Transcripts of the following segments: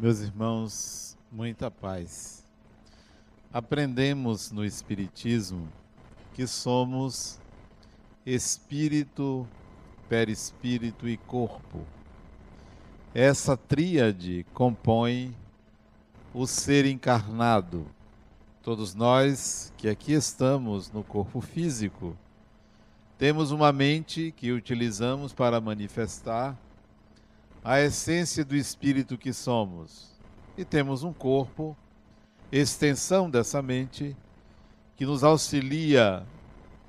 Meus irmãos, muita paz. Aprendemos no Espiritismo que somos espírito, perispírito e corpo. Essa tríade compõe o ser encarnado. Todos nós que aqui estamos no corpo físico, temos uma mente que utilizamos para manifestar a essência do espírito que somos. E temos um corpo, extensão dessa mente, que nos auxilia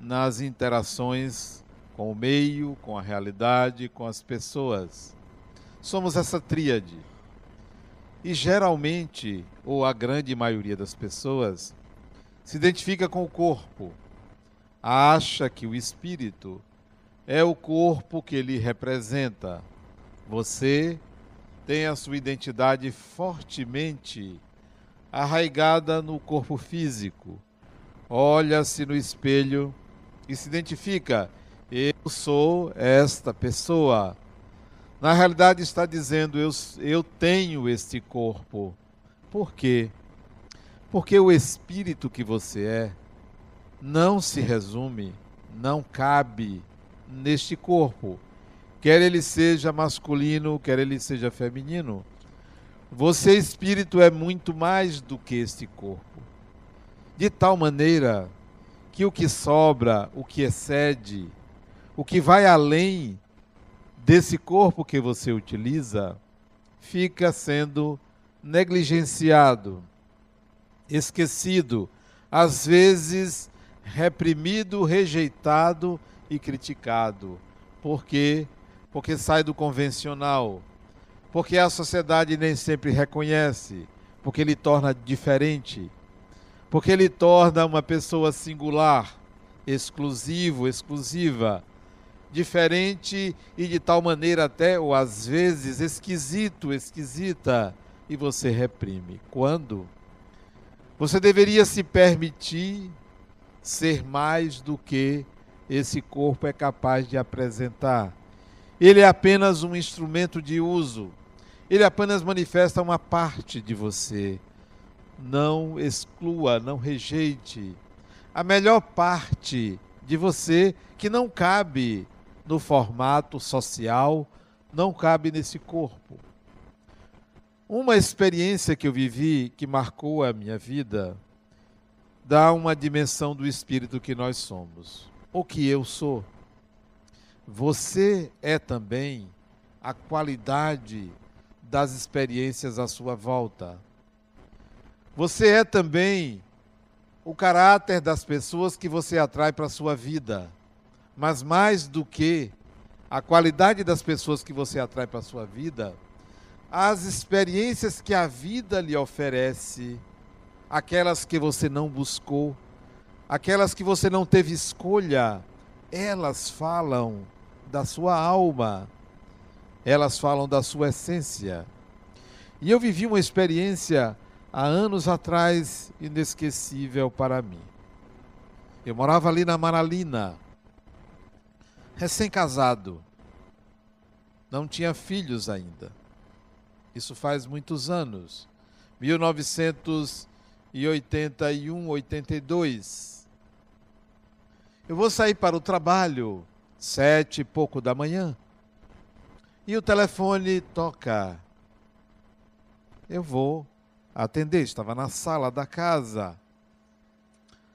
nas interações com o meio, com a realidade, com as pessoas. Somos essa tríade. E geralmente, ou a grande maioria das pessoas, se identifica com o corpo, acha que o espírito é o corpo que ele representa você tem a sua identidade fortemente arraigada no corpo físico. Olha-se no espelho e se identifica: eu sou esta pessoa. Na realidade, está dizendo: eu, eu tenho este corpo. Por quê? Porque o espírito que você é não se resume, não cabe neste corpo quer ele seja masculino, quer ele seja feminino. Você, espírito, é muito mais do que este corpo. De tal maneira que o que sobra, o que excede, o que vai além desse corpo que você utiliza, fica sendo negligenciado, esquecido, às vezes reprimido, rejeitado e criticado, porque porque sai do convencional, porque a sociedade nem sempre reconhece, porque ele torna diferente, porque ele torna uma pessoa singular, exclusivo, exclusiva, diferente e de tal maneira até ou às vezes esquisito, esquisita, e você reprime. Quando você deveria se permitir ser mais do que esse corpo é capaz de apresentar ele é apenas um instrumento de uso. Ele apenas manifesta uma parte de você. Não exclua, não rejeite. A melhor parte de você que não cabe no formato social, não cabe nesse corpo. Uma experiência que eu vivi que marcou a minha vida dá uma dimensão do espírito que nós somos, o que eu sou. Você é também a qualidade das experiências à sua volta. Você é também o caráter das pessoas que você atrai para a sua vida. Mas mais do que a qualidade das pessoas que você atrai para a sua vida, as experiências que a vida lhe oferece, aquelas que você não buscou, aquelas que você não teve escolha, elas falam da sua alma, elas falam da sua essência. E eu vivi uma experiência há anos atrás inesquecível para mim. Eu morava ali na Maralina, recém-casado, não tinha filhos ainda. Isso faz muitos anos, 1981, 82. Eu vou sair para o trabalho, sete e pouco da manhã, e o telefone toca. Eu vou atender, estava na sala da casa.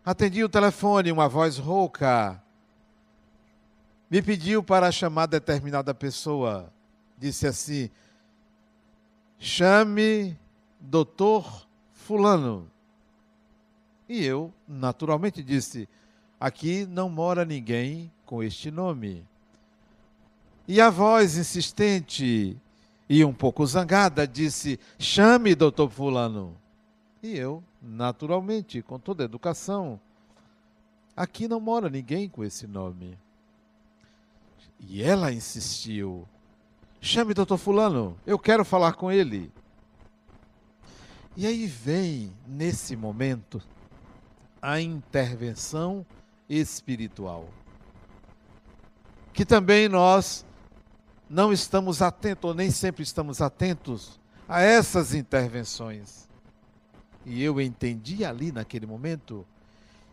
Atendi o telefone, uma voz rouca. Me pediu para chamar determinada pessoa. Disse assim: chame doutor Fulano. E eu, naturalmente, disse: Aqui não mora ninguém com este nome. E a voz insistente e um pouco zangada disse: Chame, doutor Fulano. E eu, naturalmente, com toda educação, aqui não mora ninguém com esse nome. E ela insistiu: Chame, doutor Fulano, eu quero falar com ele. E aí vem, nesse momento, a intervenção espiritual. Que também nós não estamos atentos, ou nem sempre estamos atentos, a essas intervenções. E eu entendi ali naquele momento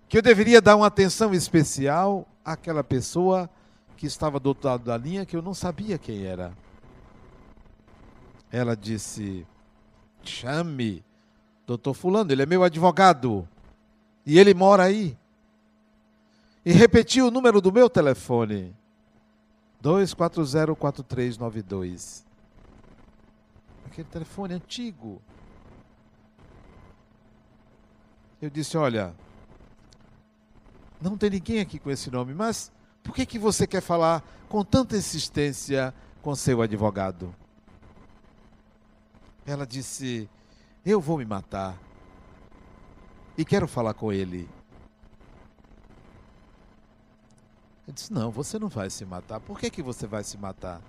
que eu deveria dar uma atenção especial àquela pessoa que estava do outro lado da linha que eu não sabia quem era. Ela disse: Chame, doutor Fulano, ele é meu advogado. E ele mora aí. E repetiu o número do meu telefone: 2404392. Aquele telefone antigo. Eu disse: Olha, não tem ninguém aqui com esse nome, mas por que, que você quer falar com tanta insistência com seu advogado? Ela disse: Eu vou me matar e quero falar com ele. Eu disse: Não, você não vai se matar. Por que, que você vai se matar?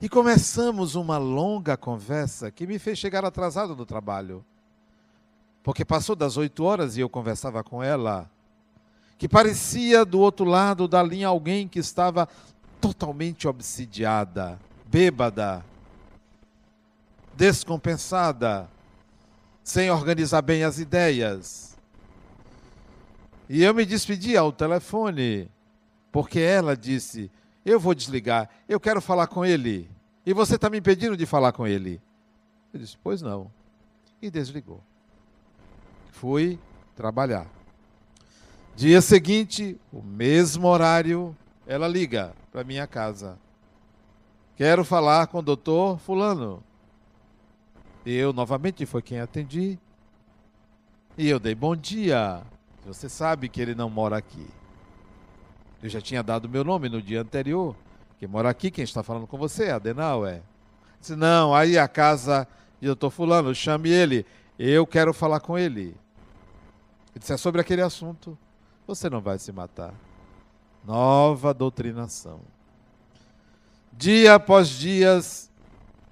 E começamos uma longa conversa que me fez chegar atrasado no trabalho. Porque passou das oito horas e eu conversava com ela que parecia do outro lado da linha alguém que estava totalmente obsidiada, bêbada, descompensada, sem organizar bem as ideias. E eu me despedi ao telefone, porque ela disse: Eu vou desligar, eu quero falar com ele. E você está me impedindo de falar com ele. Eu disse: Pois não. E desligou. Fui trabalhar. Dia seguinte, o mesmo horário, ela liga para minha casa. Quero falar com o doutor Fulano. Eu novamente foi quem atendi. E eu dei bom dia. Você sabe que ele não mora aqui. Eu já tinha dado meu nome no dia anterior. Quem mora aqui, quem está falando com você, é. Disse, não, aí a casa de doutor Fulano, chame ele. Eu quero falar com ele. Ele disse, é sobre aquele assunto você não vai se matar. Nova doutrinação. Dia após dias,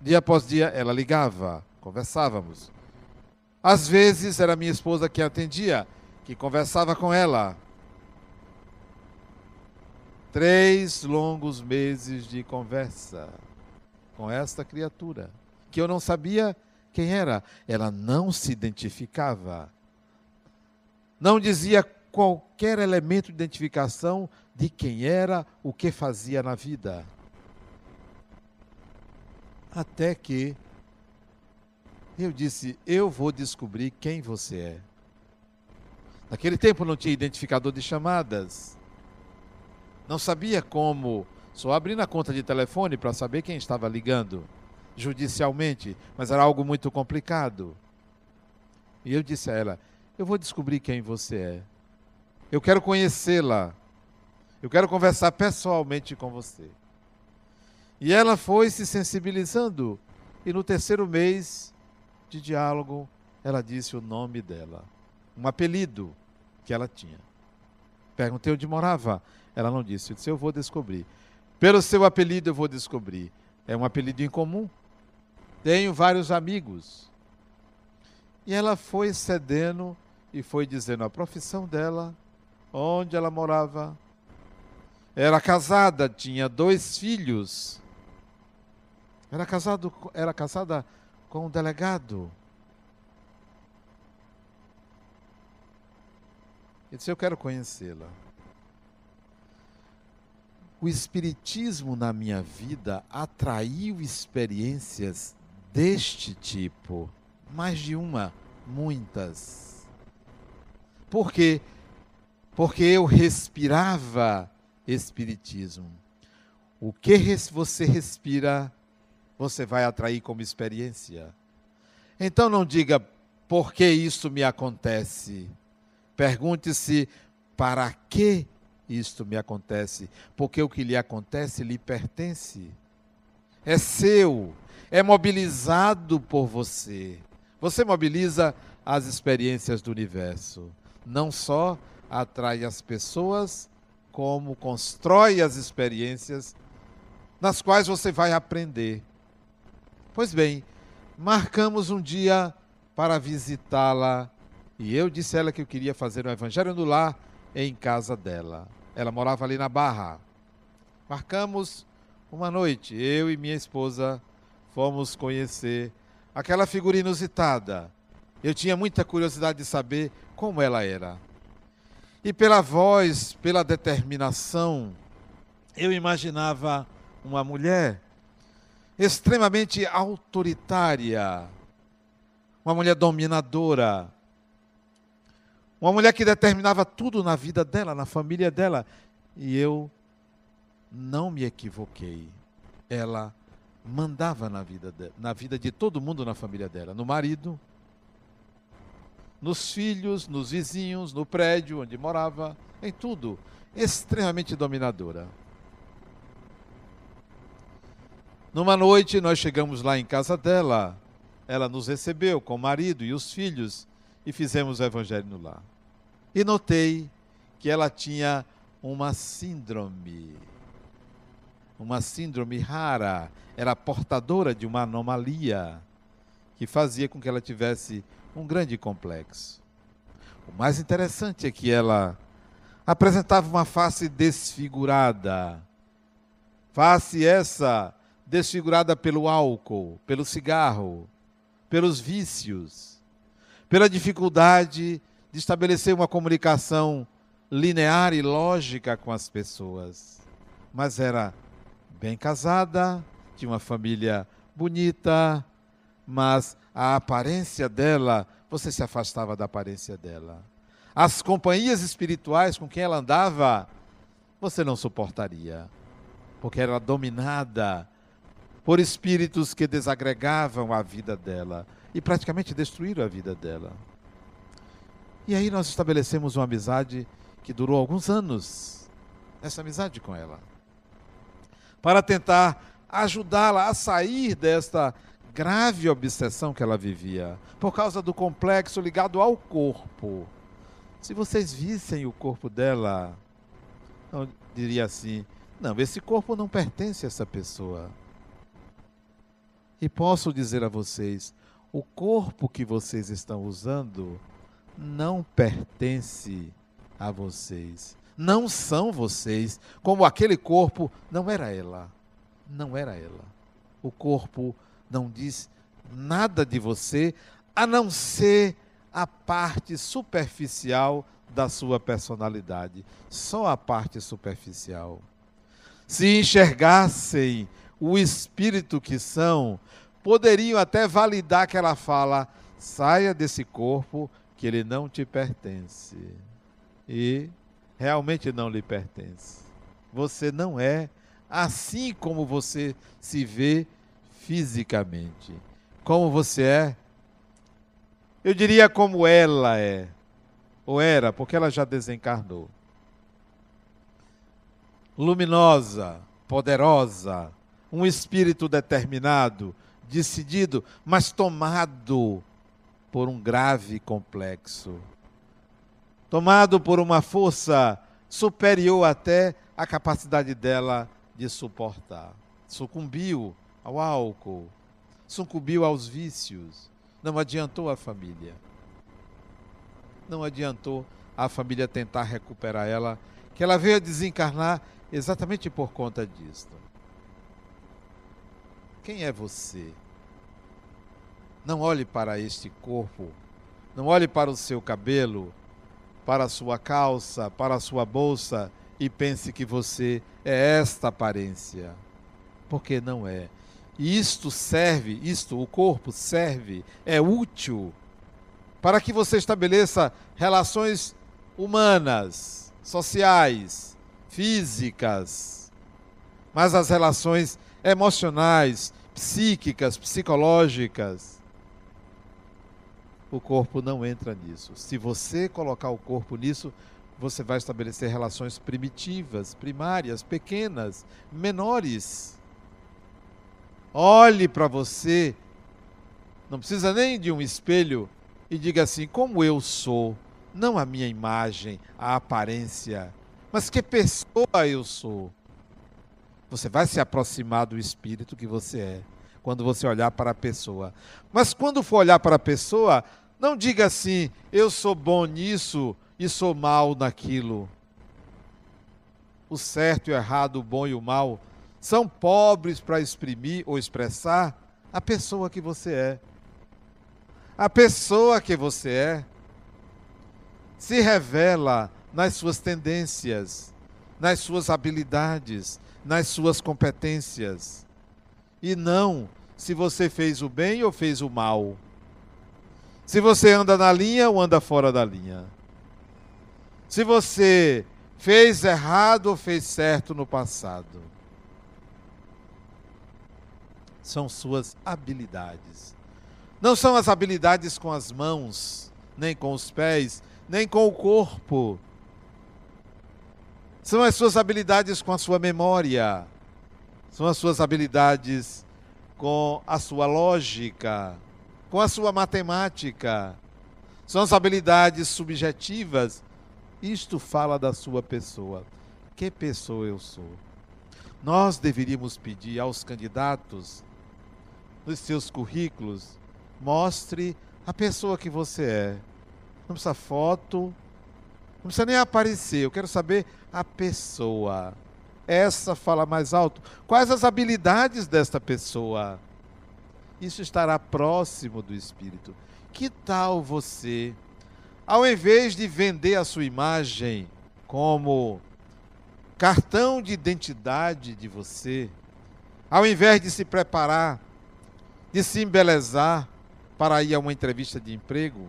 dia após dia, ela ligava, conversávamos. Às vezes era minha esposa que atendia, que conversava com ela. Três longos meses de conversa com esta criatura, que eu não sabia quem era. Ela não se identificava. Não dizia qualquer elemento de identificação de quem era, o que fazia na vida. Até que eu disse: Eu vou descobrir quem você é. Naquele tempo não tinha identificador de chamadas. Não sabia como. Só abri na conta de telefone para saber quem estava ligando, judicialmente, mas era algo muito complicado. E eu disse a ela: Eu vou descobrir quem você é. Eu quero conhecê-la. Eu quero conversar pessoalmente com você. E ela foi se sensibilizando. E no terceiro mês de diálogo, ela disse o nome dela. Um apelido que ela tinha. Perguntei onde morava. Ela não disse. Eu disse, eu vou descobrir. Pelo seu apelido eu vou descobrir. É um apelido em comum. Tenho vários amigos. E ela foi cedendo e foi dizendo a profissão dela, onde ela morava. Era casada, tinha dois filhos. Era, casado, era casada com um delegado. Ele disse: Eu quero conhecê-la. O Espiritismo na minha vida atraiu experiências deste tipo. Mais de uma, muitas. Por quê? porque eu respirava espiritismo. O que você respira, você vai atrair como experiência. Então não diga por que isso me acontece. Pergunte-se para que isto me acontece, porque o que lhe acontece lhe pertence. É seu, é mobilizado por você. Você mobiliza as experiências do universo, não só atrai as pessoas, como constrói as experiências nas quais você vai aprender. Pois bem, marcamos um dia para visitá-la e eu disse a ela que eu queria fazer o Evangelho no Lar em casa dela. Ela morava ali na Barra. Marcamos uma noite, eu e minha esposa fomos conhecer aquela figura inusitada. Eu tinha muita curiosidade de saber como ela era. E pela voz, pela determinação, eu imaginava uma mulher extremamente autoritária, uma mulher dominadora, uma mulher que determinava tudo na vida dela, na família dela. E eu não me equivoquei. Ela mandava na vida, de, na vida de todo mundo na família dela, no marido, nos filhos, nos vizinhos, no prédio onde morava, em tudo. Extremamente dominadora. Numa noite, nós chegamos lá em casa dela. Ela nos recebeu com o marido e os filhos e fizemos o evangelho no lar. E notei que ela tinha uma síndrome. Uma síndrome rara. Era portadora de uma anomalia que fazia com que ela tivesse um grande complexo. O mais interessante é que ela apresentava uma face desfigurada. Face essa desfigurada pelo álcool, pelo cigarro, pelos vícios, pela dificuldade de estabelecer uma comunicação linear e lógica com as pessoas. Mas era bem casada, tinha uma família bonita, mas a aparência dela, você se afastava da aparência dela. As companhias espirituais com quem ela andava, você não suportaria, porque era dominada por espíritos que desagregavam a vida dela e praticamente destruíram a vida dela. E aí nós estabelecemos uma amizade que durou alguns anos, essa amizade com ela, para tentar ajudá-la a sair desta grave obsessão que ela vivia, por causa do complexo ligado ao corpo. Se vocês vissem o corpo dela, eu diria assim: não, esse corpo não pertence a essa pessoa. E posso dizer a vocês: o corpo que vocês estão usando não pertence a vocês. Não são vocês. Como aquele corpo não era ela. Não era ela. O corpo não diz nada de você, a não ser a parte superficial da sua personalidade. Só a parte superficial. Se enxergassem o espírito que são, poderiam até validar que ela fala: saia desse corpo que ele não te pertence. E realmente não lhe pertence. Você não é assim como você se vê fisicamente. Como você é, eu diria como ela é, ou era, porque ela já desencarnou. Luminosa, poderosa, um espírito determinado, decidido, mas tomado por um grave complexo. Tomado por uma força superior até à capacidade dela de suportar. Sucumbiu ao álcool, sucumbiu aos vícios. Não adiantou a família. Não adiantou a família tentar recuperar ela, que ela veio a desencarnar exatamente por conta disso. Quem é você? Não olhe para este corpo, não olhe para o seu cabelo, para a sua calça, para a sua bolsa e pense que você é esta aparência. Porque não é. E isto serve, isto, o corpo serve, é útil para que você estabeleça relações humanas, sociais, físicas, mas as relações emocionais, psíquicas, psicológicas. O corpo não entra nisso. Se você colocar o corpo nisso, você vai estabelecer relações primitivas, primárias, pequenas, menores. Olhe para você, não precisa nem de um espelho, e diga assim: como eu sou, não a minha imagem, a aparência, mas que pessoa eu sou. Você vai se aproximar do espírito que você é quando você olhar para a pessoa. Mas quando for olhar para a pessoa, não diga assim: eu sou bom nisso e sou mal naquilo. O certo e o errado, o bom e o mal são pobres para exprimir ou expressar a pessoa que você é. A pessoa que você é se revela nas suas tendências, nas suas habilidades, nas suas competências. E não se você fez o bem ou fez o mal. Se você anda na linha ou anda fora da linha. Se você fez errado ou fez certo no passado. São suas habilidades. Não são as habilidades com as mãos, nem com os pés, nem com o corpo. São as suas habilidades com a sua memória. São as suas habilidades com a sua lógica, com a sua matemática. São as habilidades subjetivas. Isto fala da sua pessoa. Que pessoa eu sou? Nós deveríamos pedir aos candidatos, nos seus currículos, mostre a pessoa que você é. Não precisa foto, não precisa nem aparecer. Eu quero saber a pessoa. Essa fala mais alto. Quais as habilidades desta pessoa? Isso estará próximo do Espírito. Que tal você, ao invés de vender a sua imagem como cartão de identidade de você, ao invés de se preparar, de se embelezar para ir a uma entrevista de emprego,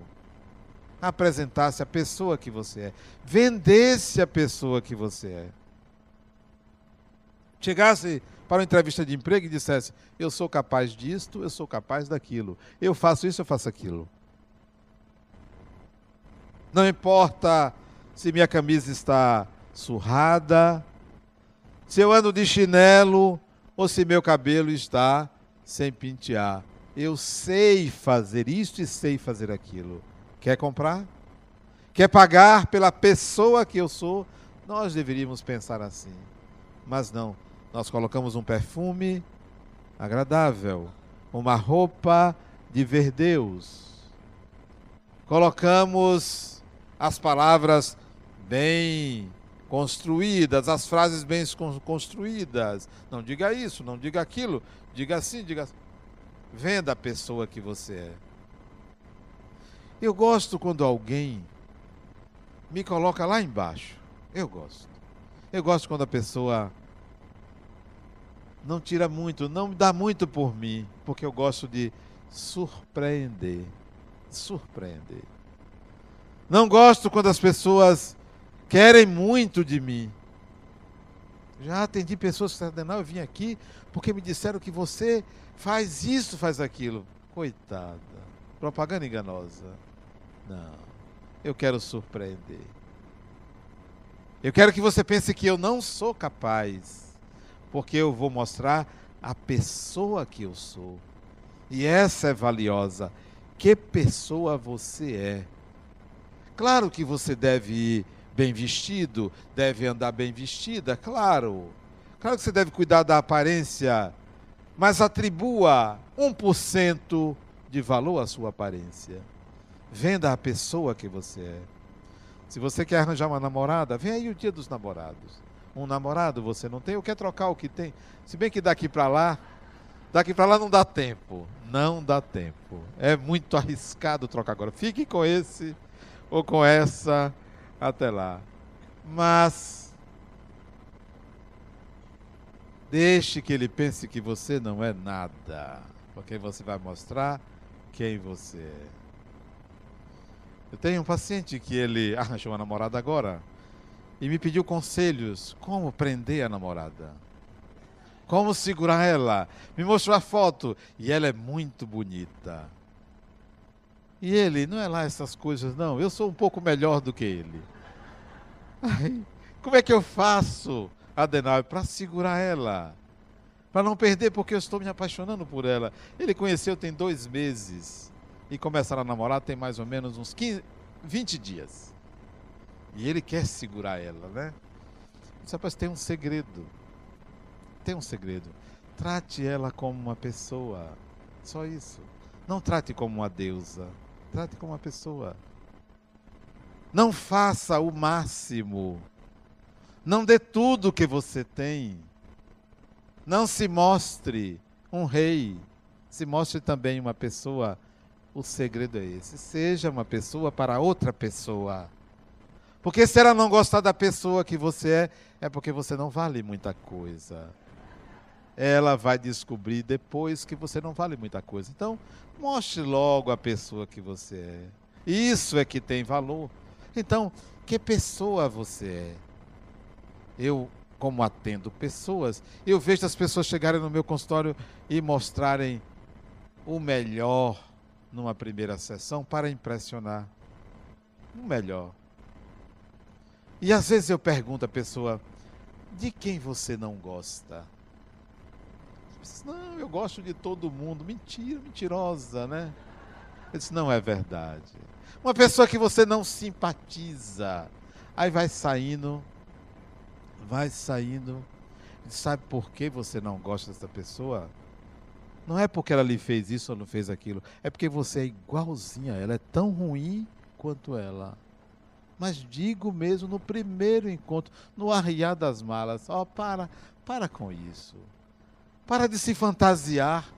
apresentasse a pessoa que você é, vendesse a pessoa que você é. Chegasse para uma entrevista de emprego e dissesse: Eu sou capaz disto, eu sou capaz daquilo, eu faço isso, eu faço aquilo. Não importa se minha camisa está surrada, se eu ando de chinelo ou se meu cabelo está sem pentear. Eu sei fazer isto e sei fazer aquilo. Quer comprar? Quer pagar pela pessoa que eu sou? Nós deveríamos pensar assim. Mas não. Nós colocamos um perfume agradável, uma roupa de ver Deus. Colocamos as palavras bem construídas, as frases bem construídas. Não diga isso, não diga aquilo, diga assim, diga assim. Venda a pessoa que você é. Eu gosto quando alguém me coloca lá embaixo. Eu gosto. Eu gosto quando a pessoa não tira muito, não dá muito por mim, porque eu gosto de surpreender. Surpreender. Não gosto quando as pessoas querem muito de mim. Já atendi pessoas que disseram, não, eu vim aqui porque me disseram que você faz isso, faz aquilo. Coitada. Propaganda enganosa. Não. Eu quero surpreender. Eu quero que você pense que eu não sou capaz, porque eu vou mostrar a pessoa que eu sou. E essa é valiosa. Que pessoa você é? Claro que você deve ir bem vestido, deve andar bem vestida, claro. Claro que você deve cuidar da aparência, mas atribua 1% de valor à sua aparência. Venda a pessoa que você é. Se você quer arranjar uma namorada, vem aí o dia dos namorados. Um namorado você não tem, ou quer trocar o que tem? Se bem que daqui para lá, daqui para lá não dá tempo. Não dá tempo. É muito arriscado trocar agora. Fique com esse ou com essa até lá. Mas deixe que ele pense que você não é nada, porque você vai mostrar quem você é. Eu tenho um paciente que ele arranjou uma namorada agora e me pediu conselhos como prender a namorada. Como segurar ela. Me mostrou a foto e ela é muito bonita. E ele, não é lá essas coisas, não. Eu sou um pouco melhor do que ele. Ai, como é que eu faço, Adenauer, para segurar ela? Para não perder, porque eu estou me apaixonando por ela. Ele conheceu tem dois meses e começaram a namorar tem mais ou menos uns 15, 20 dias. E ele quer segurar ela, né? Disse, rapaz, tem um segredo. Tem um segredo. Trate ela como uma pessoa. Só isso. Não trate como uma deusa. Trate como uma pessoa. Não faça o máximo. Não dê tudo que você tem. Não se mostre um rei se mostre também uma pessoa. O segredo é esse. Seja uma pessoa para outra pessoa. Porque se ela não gostar da pessoa que você é, é porque você não vale muita coisa. Ela vai descobrir depois que você não vale muita coisa. Então, mostre logo a pessoa que você é. Isso é que tem valor. Então, que pessoa você é? Eu como atendo pessoas, eu vejo as pessoas chegarem no meu consultório e mostrarem o melhor numa primeira sessão para impressionar. O melhor. E às vezes eu pergunto à pessoa: de quem você não gosta? Não, eu gosto de todo mundo. Mentira, mentirosa, né? Eu disse: não é verdade. Uma pessoa que você não simpatiza. Aí vai saindo vai saindo. Sabe por que você não gosta dessa pessoa? Não é porque ela lhe fez isso ou não fez aquilo. É porque você é igualzinha. Ela é tão ruim quanto ela. Mas digo mesmo no primeiro encontro, no arriar das malas, ó, oh, para, para com isso. Para de se fantasiar.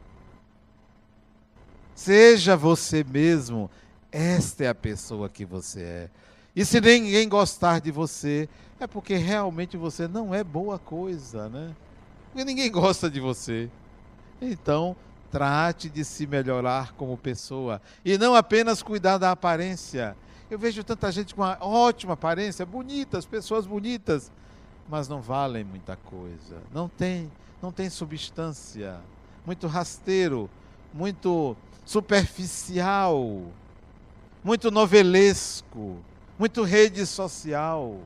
Seja você mesmo. Esta é a pessoa que você é. E se ninguém gostar de você, é porque realmente você não é boa coisa, né? Porque ninguém gosta de você. Então, trate de se melhorar como pessoa e não apenas cuidar da aparência. Eu vejo tanta gente com uma ótima aparência, bonitas, pessoas bonitas, mas não valem muita coisa. Não tem, não tem substância. Muito rasteiro, muito superficial, muito novelesco muito rede social,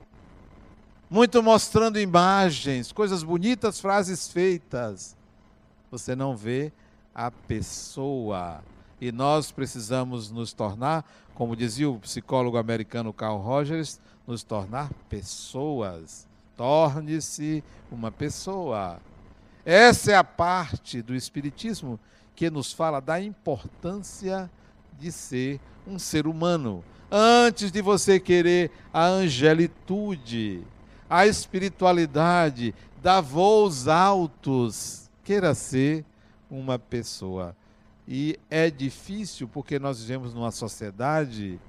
muito mostrando imagens, coisas bonitas, frases feitas. Você não vê a pessoa. E nós precisamos nos tornar, como dizia o psicólogo americano Carl Rogers, nos tornar pessoas. Torne-se uma pessoa. Essa é a parte do Espiritismo que nos fala da importância de ser um ser humano antes de você querer a angelitude, a espiritualidade, dar voos altos, queira ser uma pessoa. E é difícil porque nós vivemos numa sociedade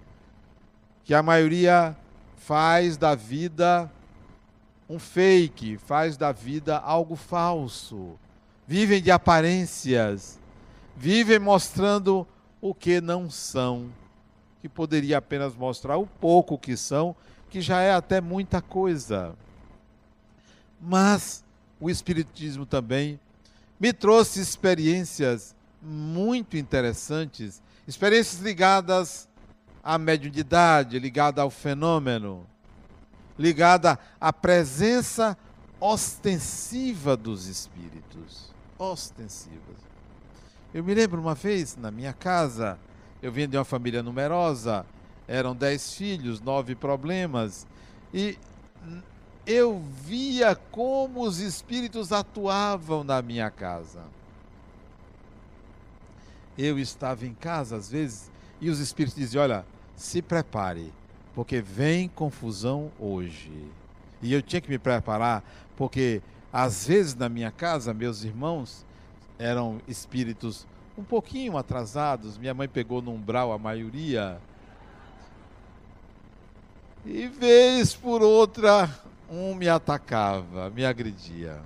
que a maioria faz da vida um fake, faz da vida algo falso. Vivem de aparências, vivem mostrando o que não são que poderia apenas mostrar o pouco que são, que já é até muita coisa. Mas o Espiritismo também me trouxe experiências muito interessantes, experiências ligadas à mediunidade, ligada ao fenômeno, ligada à presença ostensiva dos espíritos. Ostensivas. Eu me lembro uma vez, na minha casa, eu vinha de uma família numerosa, eram dez filhos, nove problemas, e eu via como os espíritos atuavam na minha casa. Eu estava em casa às vezes e os espíritos diziam: Olha, se prepare, porque vem confusão hoje. E eu tinha que me preparar, porque às vezes na minha casa, meus irmãos eram espíritos um pouquinho atrasados. Minha mãe pegou no umbral a maioria. E vez por outra, um me atacava, me agredia.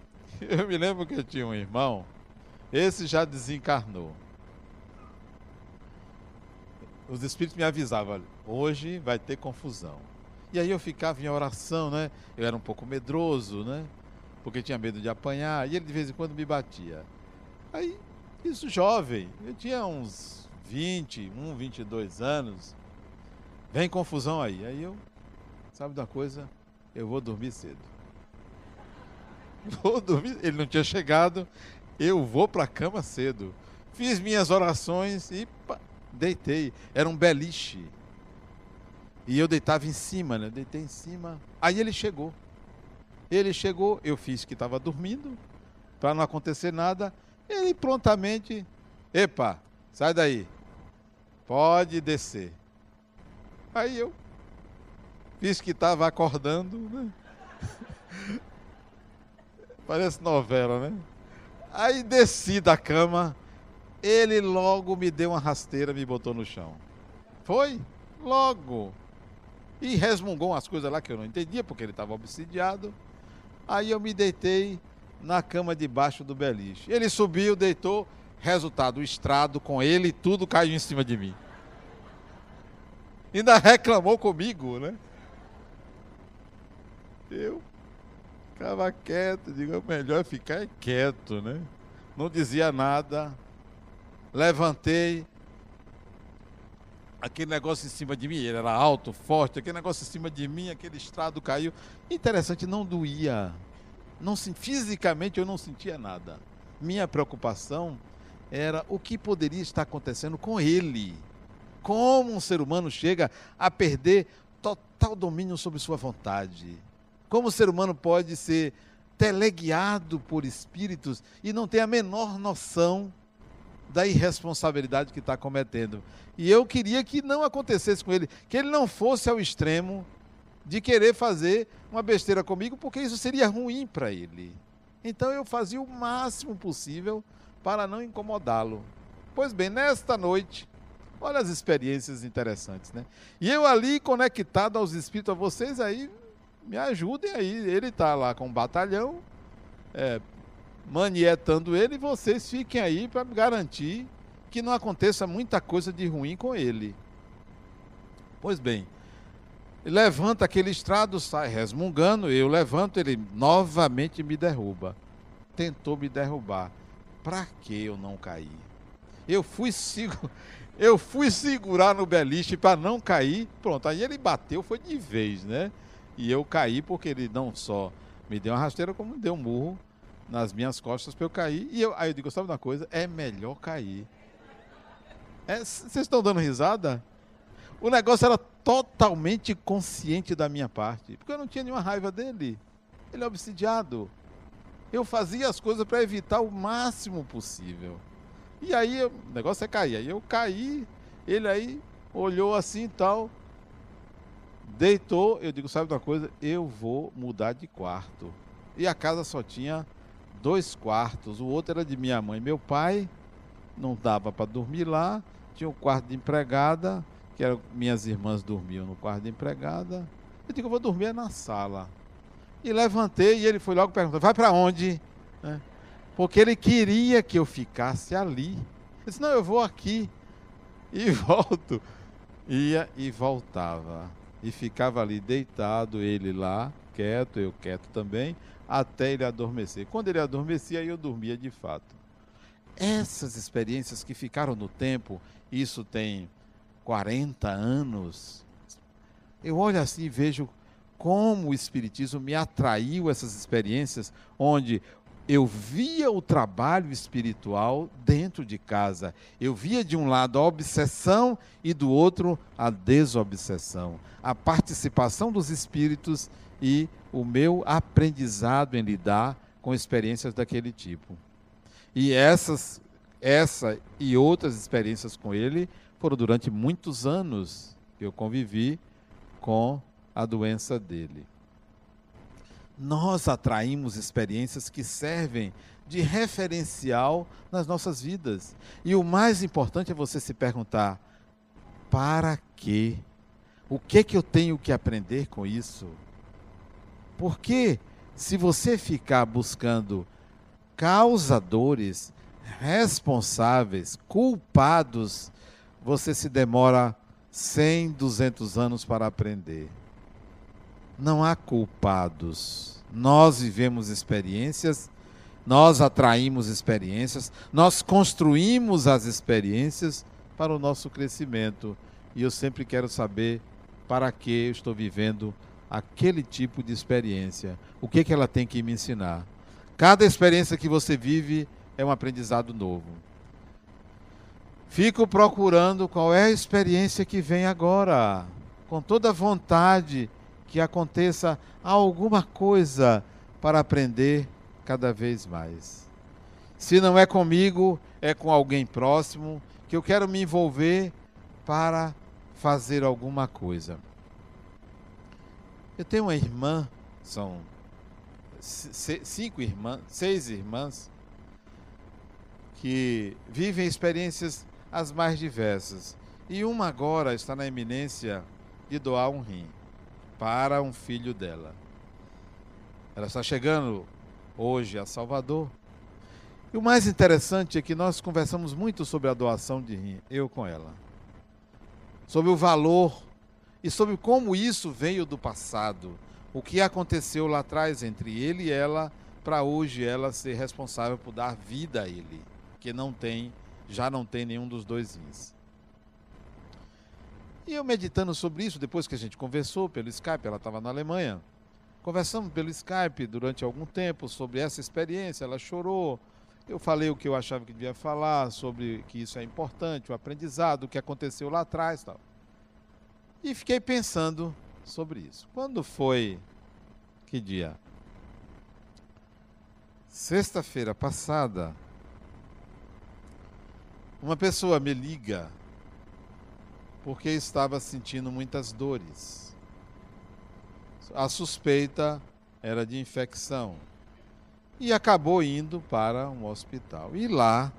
Eu me lembro que eu tinha um irmão, esse já desencarnou. Os espíritos me avisavam, hoje vai ter confusão. E aí eu ficava em oração, né? Eu era um pouco medroso, né? Porque tinha medo de apanhar, e ele de vez em quando me batia. Aí isso jovem, eu tinha uns 21, 22 anos. Vem confusão aí. Aí eu, sabe da coisa? Eu vou dormir cedo. Vou dormir. Ele não tinha chegado. Eu vou para a cama cedo. Fiz minhas orações e pá, deitei. Era um beliche. E eu deitava em cima, né? Deitei em cima. Aí ele chegou. Ele chegou, eu fiz que estava dormindo, para não acontecer nada. Ele prontamente, epa, sai daí, pode descer. Aí eu fiz que estava acordando, né? Parece novela, né? Aí desci da cama, ele logo me deu uma rasteira, me botou no chão. Foi? Logo. E resmungou umas coisas lá que eu não entendia, porque ele estava obsidiado. Aí eu me deitei na cama debaixo do beliche. Ele subiu, deitou, resultado, o estrado com ele, tudo caiu em cima de mim. Ainda reclamou comigo, né? Eu ficava quieto, digo, é melhor ficar quieto, né? Não dizia nada. Levantei. Aquele negócio em cima de mim, ele era alto, forte, aquele negócio em cima de mim, aquele estrado caiu. Interessante, não doía. Não, fisicamente eu não sentia nada. Minha preocupação era o que poderia estar acontecendo com ele. Como um ser humano chega a perder total domínio sobre sua vontade. Como o ser humano pode ser teleguiado por espíritos e não ter a menor noção da irresponsabilidade que está cometendo. E eu queria que não acontecesse com ele, que ele não fosse ao extremo de querer fazer uma besteira comigo, porque isso seria ruim para ele. Então eu fazia o máximo possível para não incomodá-lo. Pois bem, nesta noite, olha as experiências interessantes, né? E eu ali conectado aos espíritos, a vocês aí me ajudem aí. Ele está lá com um batalhão, é, manietando ele, e vocês fiquem aí para garantir que não aconteça muita coisa de ruim com ele. Pois bem, levanta aquele estrado, sai resmungando, eu levanto, ele novamente me derruba. Tentou me derrubar. Para que eu não caí? Eu fui seguro. Eu fui segurar no beliche para não cair. Pronto, aí ele bateu, foi de vez, né? E eu caí porque ele não só me deu uma rasteira, como me deu um murro nas minhas costas para eu cair. E eu, aí eu digo, sabe uma coisa? É melhor cair. É, vocês é, estão dando risada? O negócio era totalmente consciente da minha parte, porque eu não tinha nenhuma raiva dele. Ele é obsidiado. Eu fazia as coisas para evitar o máximo possível. E aí o negócio é cair. Aí eu caí, ele aí olhou assim e tal. Deitou, eu digo, sabe uma coisa? Eu vou mudar de quarto. E a casa só tinha dois quartos. O outro era de minha mãe. Meu pai não dava para dormir lá. Tinha um quarto de empregada, que era minhas irmãs dormiam no quarto de empregada. Eu digo, eu vou dormir na sala. E levantei e ele foi logo perguntar: vai para onde? É. Porque ele queria que eu ficasse ali. Eu disse: não, eu vou aqui. E volto. Ia e voltava e ficava ali deitado, ele lá, quieto, eu quieto também, até ele adormecer. Quando ele adormecia, eu dormia de fato. Essas experiências que ficaram no tempo, isso tem 40 anos, eu olho assim e vejo como o Espiritismo me atraiu essas experiências, onde eu via o trabalho espiritual dentro de casa. Eu via de um lado a obsessão e do outro a desobsessão. A participação dos espíritos e o meu aprendizado em lidar com experiências daquele tipo. E essas, essa e outras experiências com ele foram durante muitos anos que eu convivi com a doença dele nós atraímos experiências que servem de referencial nas nossas vidas. E o mais importante é você se perguntar: para quê? O que que eu tenho que aprender com isso? Porque se você ficar buscando causadores, responsáveis, culpados, você se demora 100, 200 anos para aprender não há culpados. Nós vivemos experiências, nós atraímos experiências, nós construímos as experiências para o nosso crescimento. E eu sempre quero saber para que eu estou vivendo aquele tipo de experiência. O que, que ela tem que me ensinar? Cada experiência que você vive é um aprendizado novo. Fico procurando qual é a experiência que vem agora, com toda vontade que aconteça alguma coisa para aprender cada vez mais. Se não é comigo, é com alguém próximo que eu quero me envolver para fazer alguma coisa. Eu tenho uma irmã, são cinco irmãs, seis irmãs, que vivem experiências as mais diversas. E uma agora está na iminência de doar um rim para um filho dela. Ela está chegando hoje a Salvador. E o mais interessante é que nós conversamos muito sobre a doação de rim, eu com ela. Sobre o valor e sobre como isso veio do passado. O que aconteceu lá atrás entre ele e ela, para hoje ela ser responsável por dar vida a ele, que não tem, já não tem nenhum dos dois rins. E eu meditando sobre isso, depois que a gente conversou pelo Skype, ela estava na Alemanha, conversamos pelo Skype durante algum tempo sobre essa experiência, ela chorou. Eu falei o que eu achava que devia falar, sobre que isso é importante, o aprendizado, o que aconteceu lá atrás tal. E fiquei pensando sobre isso. Quando foi. Que dia? Sexta-feira passada, uma pessoa me liga porque estava sentindo muitas dores. A suspeita era de infecção e acabou indo para um hospital. E lá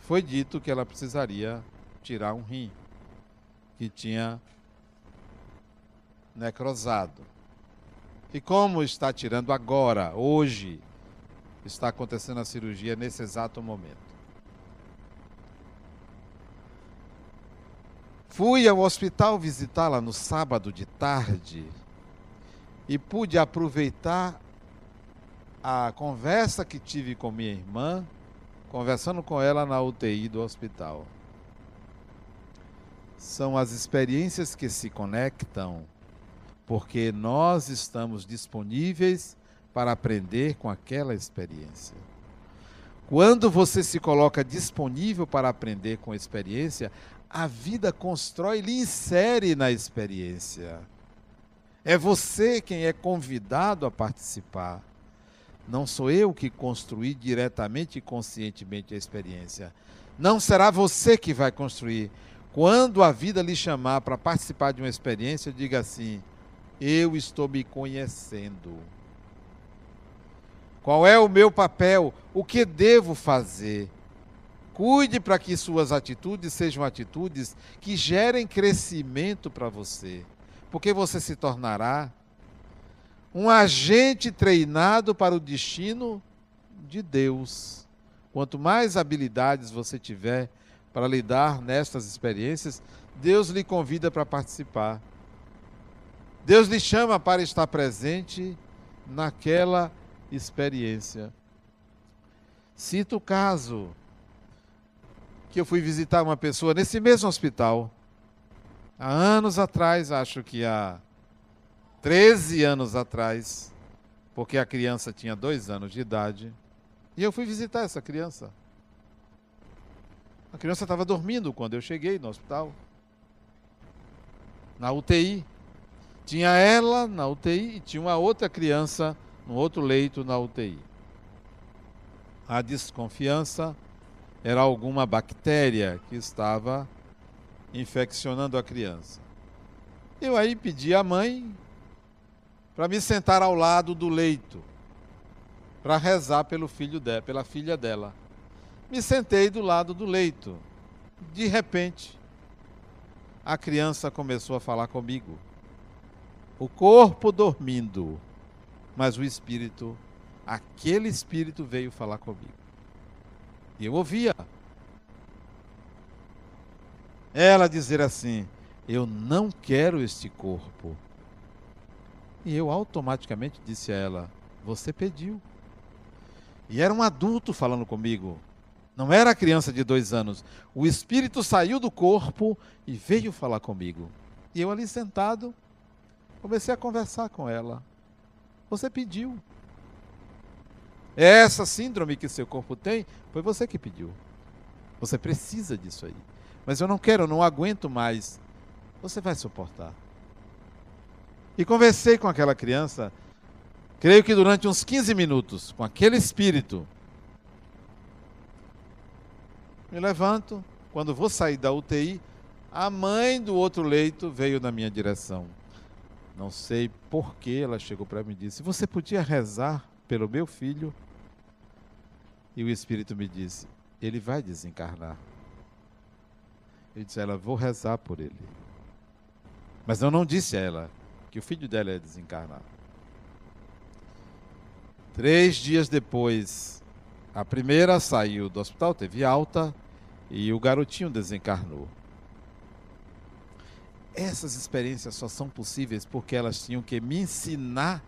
foi dito que ela precisaria tirar um rim que tinha necrosado. E como está tirando agora, hoje, está acontecendo a cirurgia nesse exato momento. Fui ao hospital visitá-la no sábado de tarde e pude aproveitar a conversa que tive com minha irmã, conversando com ela na UTI do hospital. São as experiências que se conectam, porque nós estamos disponíveis para aprender com aquela experiência. Quando você se coloca disponível para aprender com a experiência, a vida constrói e lhe insere na experiência. É você quem é convidado a participar. Não sou eu que construí diretamente e conscientemente a experiência. Não será você que vai construir. Quando a vida lhe chamar para participar de uma experiência, diga assim: Eu estou me conhecendo. Qual é o meu papel? O que devo fazer? Cuide para que suas atitudes sejam atitudes que gerem crescimento para você, porque você se tornará um agente treinado para o destino de Deus. Quanto mais habilidades você tiver para lidar nestas experiências, Deus lhe convida para participar. Deus lhe chama para estar presente naquela experiência. Cito o caso que eu fui visitar uma pessoa nesse mesmo hospital. Há anos atrás, acho que há 13 anos atrás, porque a criança tinha dois anos de idade. E eu fui visitar essa criança. A criança estava dormindo quando eu cheguei no hospital. Na UTI. Tinha ela na UTI e tinha uma outra criança no outro leito na UTI. A desconfiança era alguma bactéria que estava infeccionando a criança. Eu aí pedi à mãe para me sentar ao lado do leito, para rezar pelo filho dela, pela filha dela. Me sentei do lado do leito. De repente, a criança começou a falar comigo. O corpo dormindo, mas o espírito, aquele espírito veio falar comigo. E eu ouvia. Ela dizer assim: Eu não quero este corpo. E eu automaticamente disse a ela: Você pediu. E era um adulto falando comigo. Não era criança de dois anos. O espírito saiu do corpo e veio falar comigo. E eu ali sentado, comecei a conversar com ela. Você pediu. Essa síndrome que seu corpo tem, foi você que pediu. Você precisa disso aí. Mas eu não quero, eu não aguento mais. Você vai suportar. E conversei com aquela criança, creio que durante uns 15 minutos, com aquele espírito. Me levanto, quando vou sair da UTI, a mãe do outro leito veio na minha direção. Não sei por que ela chegou para mim e disse: Você podia rezar pelo meu filho? E o Espírito me disse: ele vai desencarnar. Ele disse a ela: Vou rezar por ele. Mas eu não disse a ela que o filho dela ia desencarnar. Três dias depois, a primeira saiu do hospital, teve alta e o garotinho desencarnou. Essas experiências só são possíveis porque elas tinham que me ensinar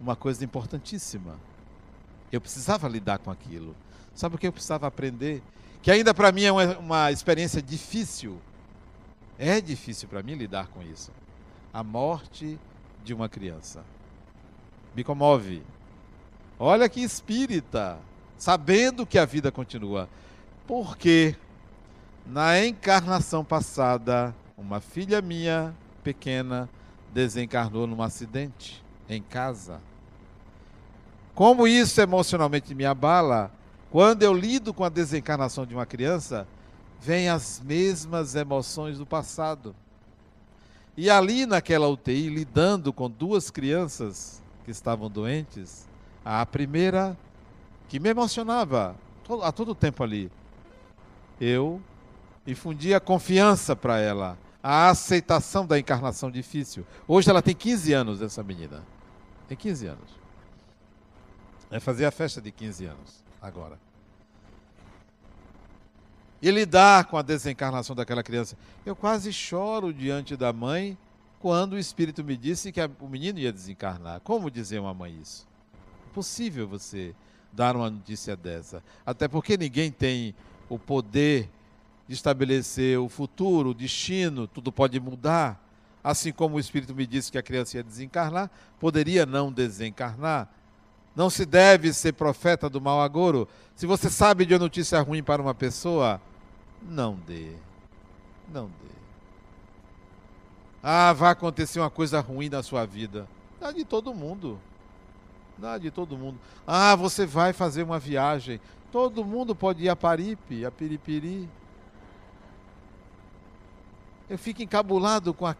uma coisa importantíssima. Eu precisava lidar com aquilo. Sabe o que eu precisava aprender? Que ainda para mim é uma, uma experiência difícil. É difícil para mim lidar com isso. A morte de uma criança. Me comove. Olha que espírita, sabendo que a vida continua. Porque na encarnação passada, uma filha minha pequena desencarnou num acidente em casa. Como isso emocionalmente me abala, quando eu lido com a desencarnação de uma criança, vêm as mesmas emoções do passado. E ali naquela UTI, lidando com duas crianças que estavam doentes, a primeira que me emocionava a todo tempo ali, eu infundia confiança para ela, a aceitação da encarnação difícil. Hoje ela tem 15 anos, essa menina. Tem 15 anos. Vai fazer a festa de 15 anos agora. E lidar com a desencarnação daquela criança. Eu quase choro diante da mãe quando o Espírito me disse que o menino ia desencarnar. Como dizer uma mãe isso? Impossível você dar uma notícia dessa. Até porque ninguém tem o poder de estabelecer o futuro, o destino, tudo pode mudar. Assim como o Espírito me disse que a criança ia desencarnar, poderia não desencarnar. Não se deve ser profeta do mal agouro. Se você sabe de uma notícia ruim para uma pessoa, não dê. Não dê. Ah, vai acontecer uma coisa ruim na sua vida. É de todo mundo. É de todo mundo. Ah, você vai fazer uma viagem. Todo mundo pode ir a Paripe, a Piripiri. Eu fico encabulado com a,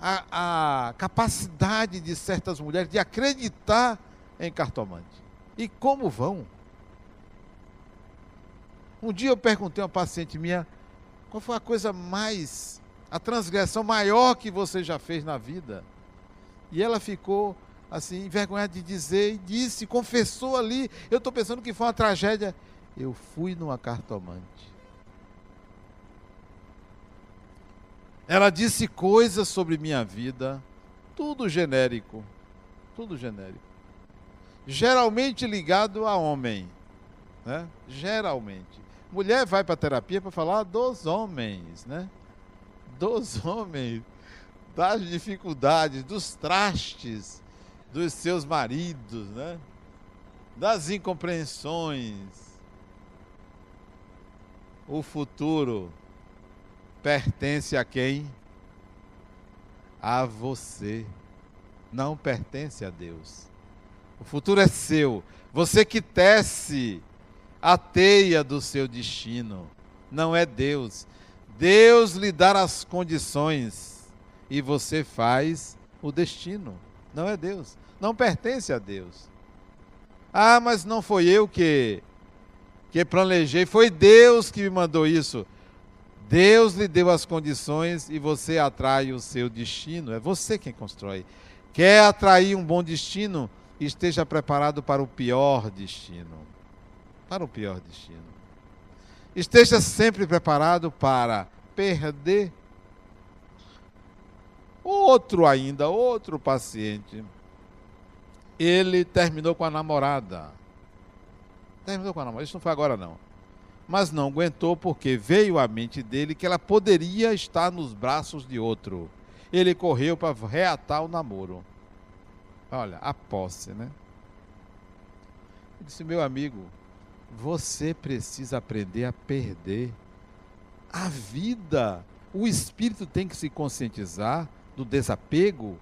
a, a capacidade de certas mulheres de acreditar em cartomante. E como vão? Um dia eu perguntei a uma paciente minha qual foi a coisa mais, a transgressão maior que você já fez na vida. E ela ficou assim, envergonhada de dizer, e disse, confessou ali. Eu estou pensando que foi uma tragédia. Eu fui numa cartomante. Ela disse coisas sobre minha vida, tudo genérico. Tudo genérico geralmente ligado a homem. Né? Geralmente. Mulher vai para terapia para falar dos homens, né? Dos homens, das dificuldades, dos trastes dos seus maridos, né? Das incompreensões. O futuro pertence a quem? A você. Não pertence a Deus. O futuro é seu. Você que tece a teia do seu destino. Não é Deus. Deus lhe dá as condições e você faz o destino. Não é Deus. Não pertence a Deus. Ah, mas não foi eu que que planejei, foi Deus que me mandou isso. Deus lhe deu as condições e você atrai o seu destino. É você quem constrói. Quer atrair um bom destino? Esteja preparado para o pior destino. Para o pior destino. Esteja sempre preparado para perder. Outro ainda, outro paciente. Ele terminou com a namorada. Terminou com a namorada. Isso não foi agora, não. Mas não aguentou porque veio à mente dele que ela poderia estar nos braços de outro. Ele correu para reatar o namoro. Olha, a posse, né? Eu disse, meu amigo, você precisa aprender a perder. A vida, o espírito tem que se conscientizar do desapego,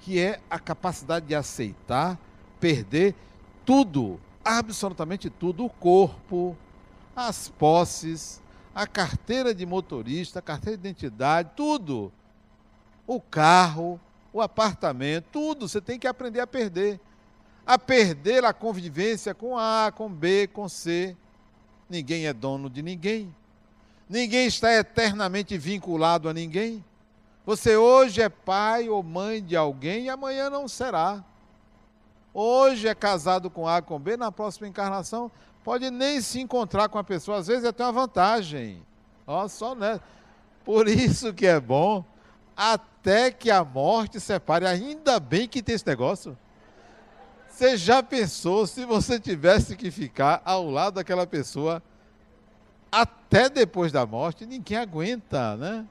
que é a capacidade de aceitar, perder tudo, absolutamente tudo, o corpo, as posses, a carteira de motorista, a carteira de identidade, tudo. O carro, o apartamento, tudo, você tem que aprender a perder. A perder a convivência com A, com B, com C. ninguém é dono de ninguém. Ninguém está eternamente vinculado a ninguém. Você hoje é pai ou mãe de alguém e amanhã não será. Hoje é casado com A com B, na próxima encarnação pode nem se encontrar com a pessoa, às vezes até uma vantagem. Ó, só né? Por isso que é bom até que a morte separe. Ainda bem que tem esse negócio. Você já pensou se você tivesse que ficar ao lado daquela pessoa até depois da morte? Ninguém aguenta, né?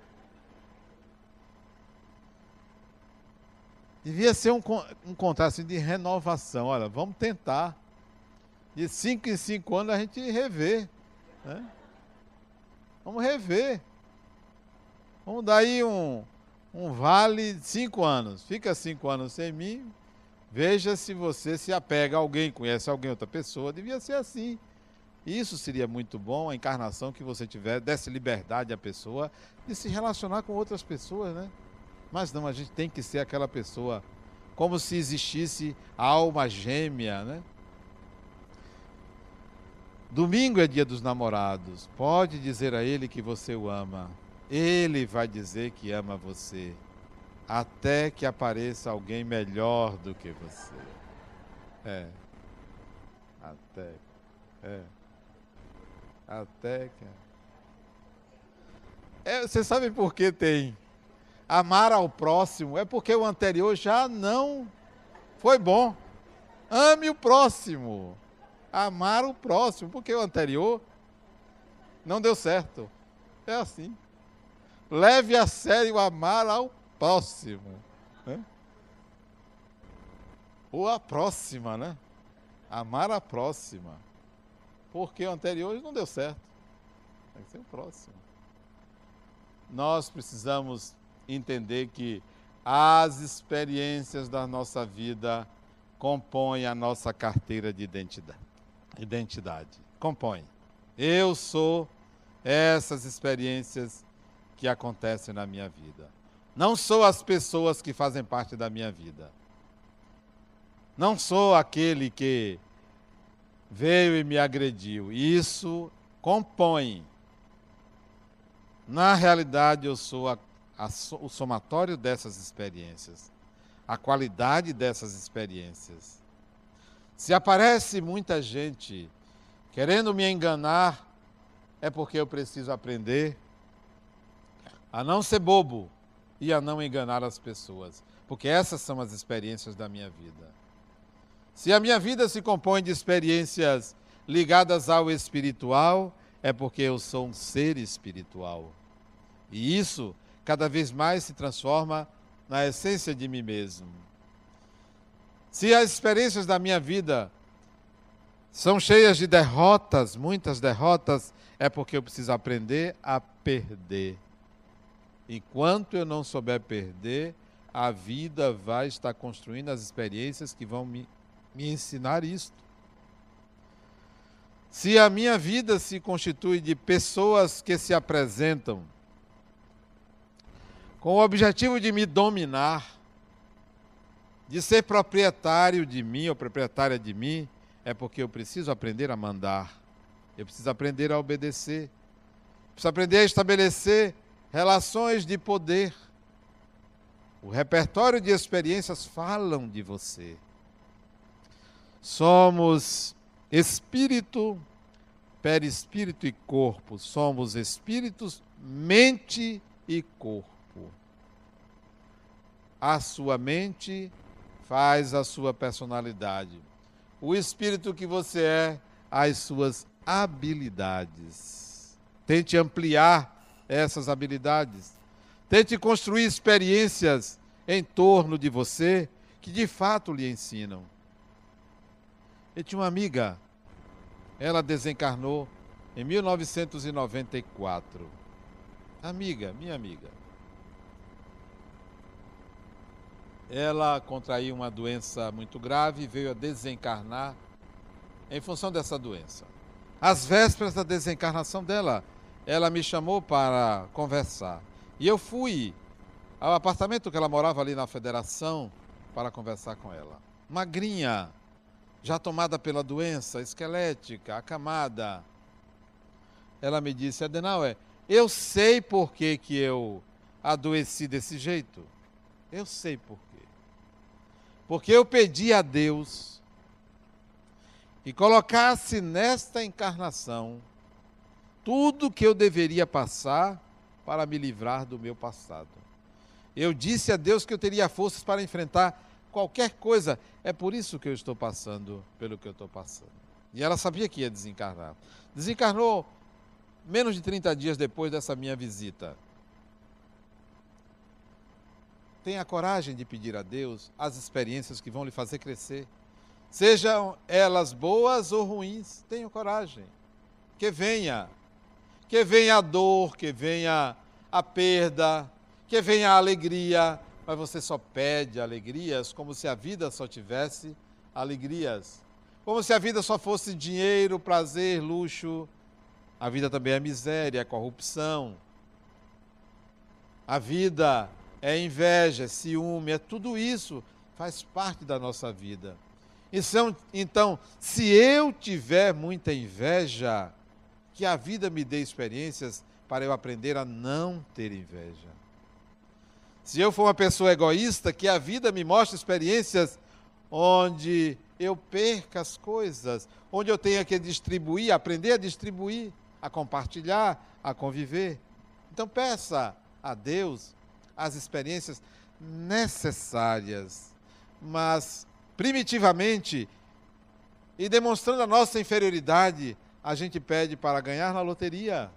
Devia ser um, um contrato assim, de renovação. Olha, vamos tentar. De cinco em cinco anos a gente rever. Né? Vamos rever. Vamos dar aí um, um vale de cinco anos. Fica cinco anos sem mim. Veja se você se apega a alguém, conhece alguém, outra pessoa. Devia ser assim. Isso seria muito bom, a encarnação que você tiver, desse liberdade à pessoa de se relacionar com outras pessoas, né? Mas não, a gente tem que ser aquela pessoa, como se existisse a alma gêmea, né? Domingo é dia dos namorados. Pode dizer a ele que você o ama. Ele vai dizer que ama você. Até que apareça alguém melhor do que você. É. Até. É. Até que. É, você sabe por que tem amar ao próximo? É porque o anterior já não foi bom. Ame o próximo amar o próximo, porque o anterior não deu certo. É assim. Leve a sério amar ao próximo. Né? Ou a próxima, né? Amar a próxima. Porque o anterior não deu certo. Tem que ser o próximo. Nós precisamos entender que as experiências da nossa vida compõem a nossa carteira de identidade identidade. Compõe. Eu sou essas experiências que acontecem na minha vida. Não sou as pessoas que fazem parte da minha vida. Não sou aquele que veio e me agrediu. Isso compõe. Na realidade, eu sou a, a, o somatório dessas experiências, a qualidade dessas experiências. Se aparece muita gente querendo me enganar, é porque eu preciso aprender a não ser bobo e a não enganar as pessoas, porque essas são as experiências da minha vida. Se a minha vida se compõe de experiências ligadas ao espiritual, é porque eu sou um ser espiritual. E isso cada vez mais se transforma na essência de mim mesmo. Se as experiências da minha vida são cheias de derrotas, muitas derrotas, é porque eu preciso aprender a perder. Enquanto eu não souber perder, a vida vai estar construindo as experiências que vão me, me ensinar isto. Se a minha vida se constitui de pessoas que se apresentam com o objetivo de me dominar, de ser proprietário de mim ou proprietária de mim, é porque eu preciso aprender a mandar, eu preciso aprender a obedecer, preciso aprender a estabelecer relações de poder. O repertório de experiências falam de você. Somos espírito, perispírito e corpo. Somos espíritos, mente e corpo. A sua mente faz a sua personalidade. O espírito que você é, as suas habilidades. Tente ampliar essas habilidades. Tente construir experiências em torno de você que de fato lhe ensinam. Eu tinha uma amiga, ela desencarnou em 1994. Amiga, minha amiga. ela contraiu uma doença muito grave e veio a desencarnar em função dessa doença. Às vésperas da desencarnação dela, ela me chamou para conversar. E eu fui ao apartamento que ela morava ali na Federação para conversar com ela. Magrinha, já tomada pela doença, esquelética, acamada. ela me disse: Adenauer, eu sei por que, que eu adoeci desse jeito. Eu sei por quê. Porque eu pedi a Deus que colocasse nesta encarnação tudo que eu deveria passar para me livrar do meu passado. Eu disse a Deus que eu teria forças para enfrentar qualquer coisa. É por isso que eu estou passando pelo que eu estou passando. E ela sabia que ia desencarnar. Desencarnou menos de 30 dias depois dessa minha visita. Tenha coragem de pedir a Deus as experiências que vão lhe fazer crescer. Sejam elas boas ou ruins, tenha coragem. Que venha. Que venha a dor, que venha a perda, que venha a alegria, mas você só pede alegrias como se a vida só tivesse alegrias. Como se a vida só fosse dinheiro, prazer, luxo. A vida também é miséria, é corrupção. A vida é inveja, é ciúme, é tudo isso faz parte da nossa vida. Então, então, se eu tiver muita inveja, que a vida me dê experiências para eu aprender a não ter inveja. Se eu for uma pessoa egoísta, que a vida me mostre experiências onde eu perca as coisas, onde eu tenha que distribuir, aprender a distribuir, a compartilhar, a conviver. Então peça a Deus as experiências necessárias, mas primitivamente e demonstrando a nossa inferioridade, a gente pede para ganhar na loteria.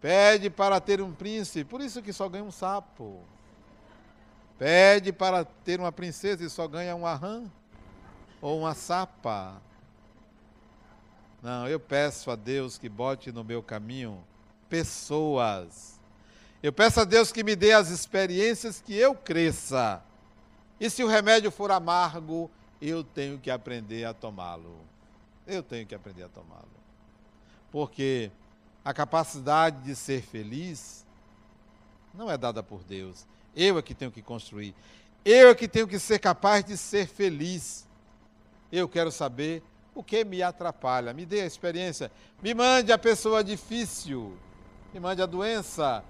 Pede para ter um príncipe, por isso que só ganha um sapo. Pede para ter uma princesa e só ganha uma rã ou uma sapa. Não, eu peço a Deus que bote no meu caminho pessoas eu peço a Deus que me dê as experiências que eu cresça. E se o remédio for amargo, eu tenho que aprender a tomá-lo. Eu tenho que aprender a tomá-lo. Porque a capacidade de ser feliz não é dada por Deus. Eu é que tenho que construir. Eu é que tenho que ser capaz de ser feliz. Eu quero saber o que me atrapalha. Me dê a experiência. Me mande a pessoa difícil. Me mande a doença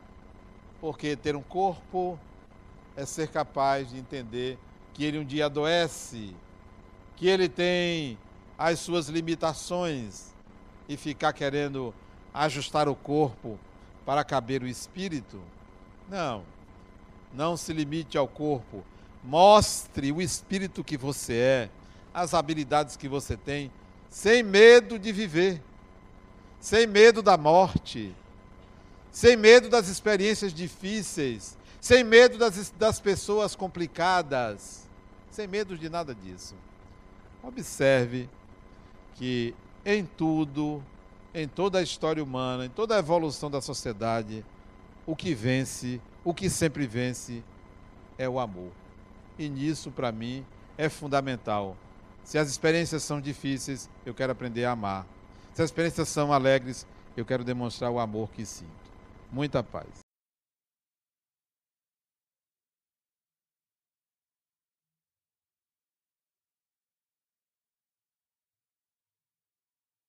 porque ter um corpo é ser capaz de entender que ele um dia adoece, que ele tem as suas limitações e ficar querendo ajustar o corpo para caber o espírito. Não. Não se limite ao corpo. Mostre o espírito que você é, as habilidades que você tem, sem medo de viver, sem medo da morte sem medo das experiências difíceis, sem medo das, das pessoas complicadas, sem medo de nada disso. Observe que em tudo, em toda a história humana, em toda a evolução da sociedade, o que vence, o que sempre vence, é o amor. E nisso, para mim, é fundamental. Se as experiências são difíceis, eu quero aprender a amar. Se as experiências são alegres, eu quero demonstrar o amor que sinto. Muita paz.